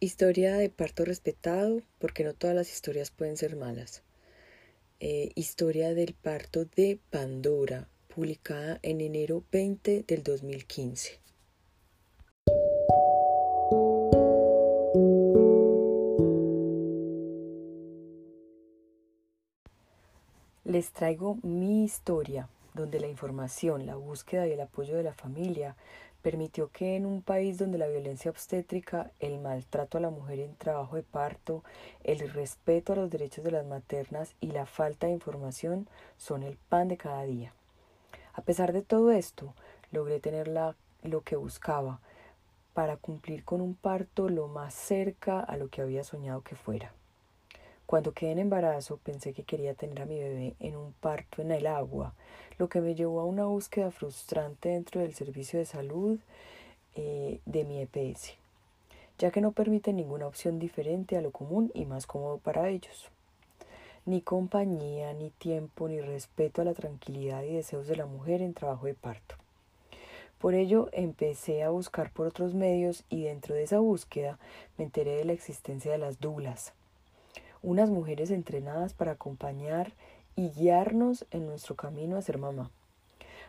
Historia de parto respetado, porque no todas las historias pueden ser malas. Eh, historia del parto de Pandora, publicada en enero 20 del 2015. Les traigo mi historia, donde la información, la búsqueda y el apoyo de la familia permitió que en un país donde la violencia obstétrica, el maltrato a la mujer en trabajo de parto, el respeto a los derechos de las maternas y la falta de información son el pan de cada día. A pesar de todo esto, logré tener lo que buscaba para cumplir con un parto lo más cerca a lo que había soñado que fuera. Cuando quedé en embarazo pensé que quería tener a mi bebé en un parto en el agua, lo que me llevó a una búsqueda frustrante dentro del servicio de salud eh, de mi EPS, ya que no permite ninguna opción diferente a lo común y más cómodo para ellos. Ni compañía, ni tiempo, ni respeto a la tranquilidad y deseos de la mujer en trabajo de parto. Por ello empecé a buscar por otros medios y dentro de esa búsqueda me enteré de la existencia de las dulas, unas mujeres entrenadas para acompañar y guiarnos en nuestro camino a ser mamá.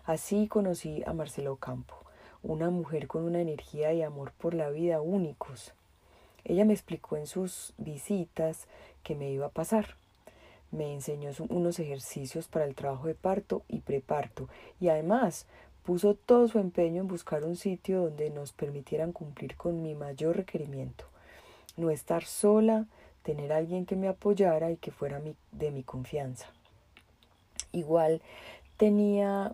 Así conocí a Marcela Ocampo, una mujer con una energía y amor por la vida únicos. Ella me explicó en sus visitas qué me iba a pasar. Me enseñó unos ejercicios para el trabajo de parto y preparto y además puso todo su empeño en buscar un sitio donde nos permitieran cumplir con mi mayor requerimiento, no estar sola, tener alguien que me apoyara y que fuera de mi confianza. Igual tenía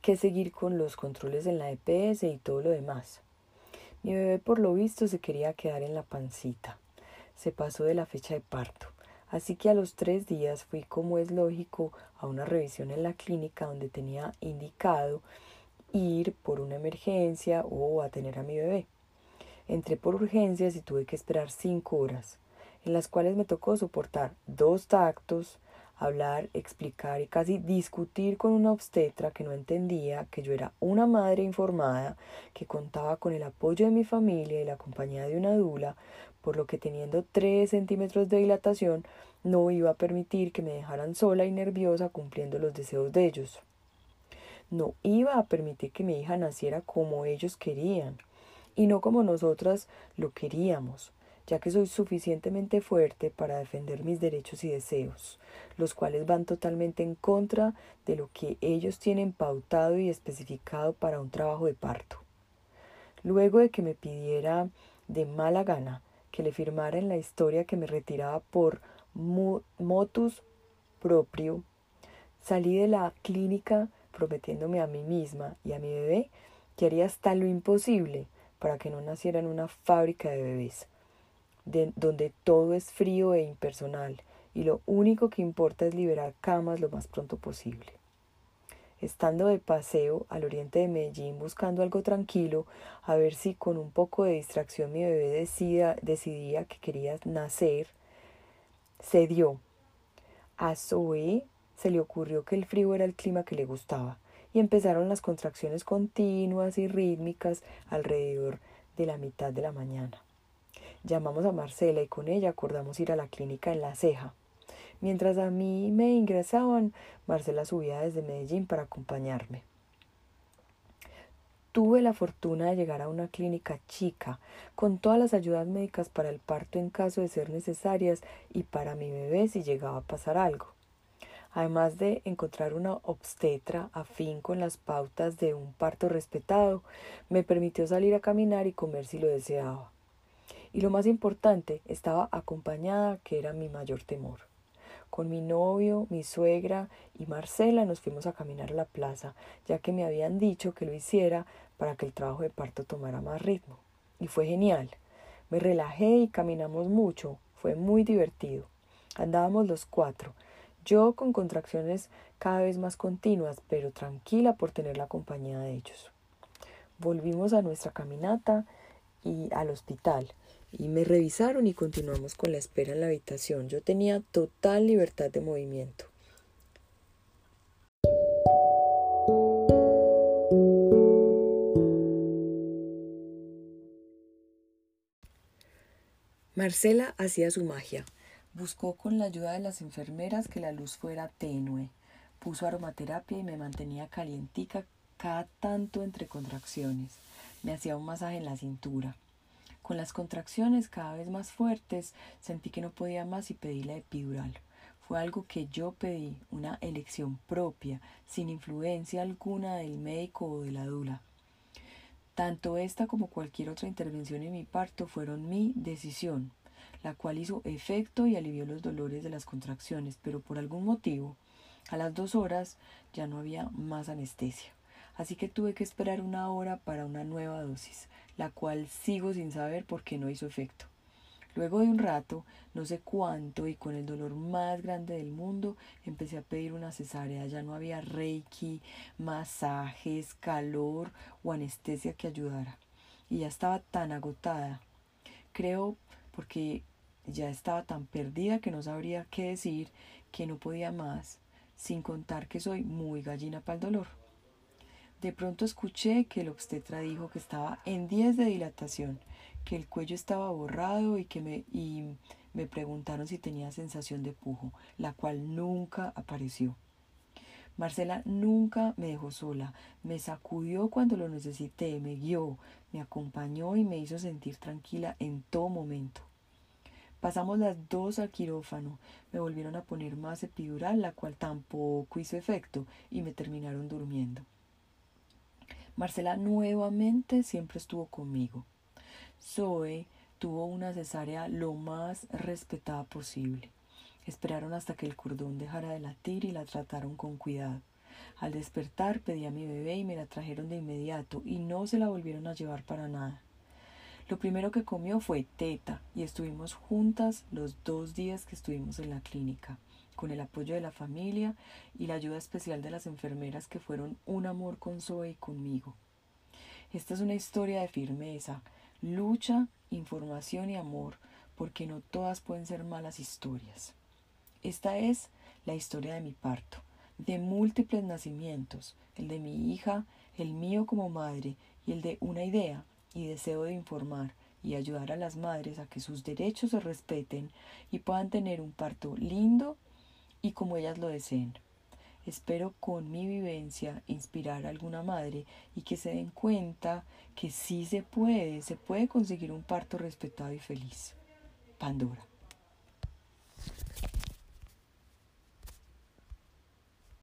que seguir con los controles en la EPS y todo lo demás. Mi bebé por lo visto se quería quedar en la pancita. Se pasó de la fecha de parto. Así que a los tres días fui, como es lógico, a una revisión en la clínica donde tenía indicado ir por una emergencia o a tener a mi bebé. Entré por urgencias y tuve que esperar cinco horas en las cuales me tocó soportar dos tactos, hablar, explicar y casi discutir con una obstetra que no entendía que yo era una madre informada, que contaba con el apoyo de mi familia y la compañía de una dula, por lo que teniendo tres centímetros de dilatación no iba a permitir que me dejaran sola y nerviosa cumpliendo los deseos de ellos. No iba a permitir que mi hija naciera como ellos querían y no como nosotras lo queríamos ya que soy suficientemente fuerte para defender mis derechos y deseos, los cuales van totalmente en contra de lo que ellos tienen pautado y especificado para un trabajo de parto. Luego de que me pidiera de mala gana que le firmara en la historia que me retiraba por motus propio, salí de la clínica prometiéndome a mí misma y a mi bebé que haría hasta lo imposible para que no naciera en una fábrica de bebés donde todo es frío e impersonal y lo único que importa es liberar camas lo más pronto posible. Estando de paseo al oriente de Medellín buscando algo tranquilo, a ver si con un poco de distracción mi bebé decida, decidía que quería nacer, se dio. A Zoe se le ocurrió que el frío era el clima que le gustaba y empezaron las contracciones continuas y rítmicas alrededor de la mitad de la mañana. Llamamos a Marcela y con ella acordamos ir a la clínica en La Ceja. Mientras a mí me ingresaban, Marcela subía desde Medellín para acompañarme. Tuve la fortuna de llegar a una clínica chica, con todas las ayudas médicas para el parto en caso de ser necesarias y para mi bebé si llegaba a pasar algo. Además de encontrar una obstetra afín con las pautas de un parto respetado, me permitió salir a caminar y comer si lo deseaba. Y lo más importante, estaba acompañada, que era mi mayor temor. Con mi novio, mi suegra y Marcela nos fuimos a caminar a la plaza, ya que me habían dicho que lo hiciera para que el trabajo de parto tomara más ritmo. Y fue genial. Me relajé y caminamos mucho. Fue muy divertido. Andábamos los cuatro, yo con contracciones cada vez más continuas, pero tranquila por tener la compañía de ellos. Volvimos a nuestra caminata y al hospital y me revisaron y continuamos con la espera en la habitación. Yo tenía total libertad de movimiento. Marcela hacía su magia. Buscó con la ayuda de las enfermeras que la luz fuera tenue. Puso aromaterapia y me mantenía calientica cada tanto entre contracciones. Me hacía un masaje en la cintura. Con las contracciones cada vez más fuertes, sentí que no podía más y pedí la epidural. Fue algo que yo pedí, una elección propia, sin influencia alguna del médico o de la dula. Tanto esta como cualquier otra intervención en mi parto fueron mi decisión, la cual hizo efecto y alivió los dolores de las contracciones, pero por algún motivo, a las dos horas ya no había más anestesia. Así que tuve que esperar una hora para una nueva dosis, la cual sigo sin saber por qué no hizo efecto. Luego de un rato, no sé cuánto, y con el dolor más grande del mundo, empecé a pedir una cesárea. Ya no había reiki, masajes, calor o anestesia que ayudara. Y ya estaba tan agotada. Creo porque ya estaba tan perdida que no sabría qué decir, que no podía más, sin contar que soy muy gallina para el dolor. De pronto escuché que el obstetra dijo que estaba en 10 de dilatación que el cuello estaba borrado y que me, y me preguntaron si tenía sensación de pujo, la cual nunca apareció. Marcela nunca me dejó sola, me sacudió cuando lo necesité, me guió, me acompañó y me hizo sentir tranquila en todo momento. Pasamos las dos al quirófano, me volvieron a poner más epidural, la cual tampoco hizo efecto, y me terminaron durmiendo. Marcela nuevamente siempre estuvo conmigo. Zoe tuvo una cesárea lo más respetada posible. Esperaron hasta que el cordón dejara de latir y la trataron con cuidado. Al despertar pedí a mi bebé y me la trajeron de inmediato y no se la volvieron a llevar para nada. Lo primero que comió fue teta y estuvimos juntas los dos días que estuvimos en la clínica, con el apoyo de la familia y la ayuda especial de las enfermeras que fueron un amor con Zoe y conmigo. Esta es una historia de firmeza, lucha, información y amor, porque no todas pueden ser malas historias. Esta es la historia de mi parto, de múltiples nacimientos, el de mi hija, el mío como madre y el de una idea y deseo de informar y ayudar a las madres a que sus derechos se respeten y puedan tener un parto lindo y como ellas lo deseen. Espero con mi vivencia inspirar a alguna madre y que se den cuenta que sí se puede, se puede conseguir un parto respetado y feliz. Pandora.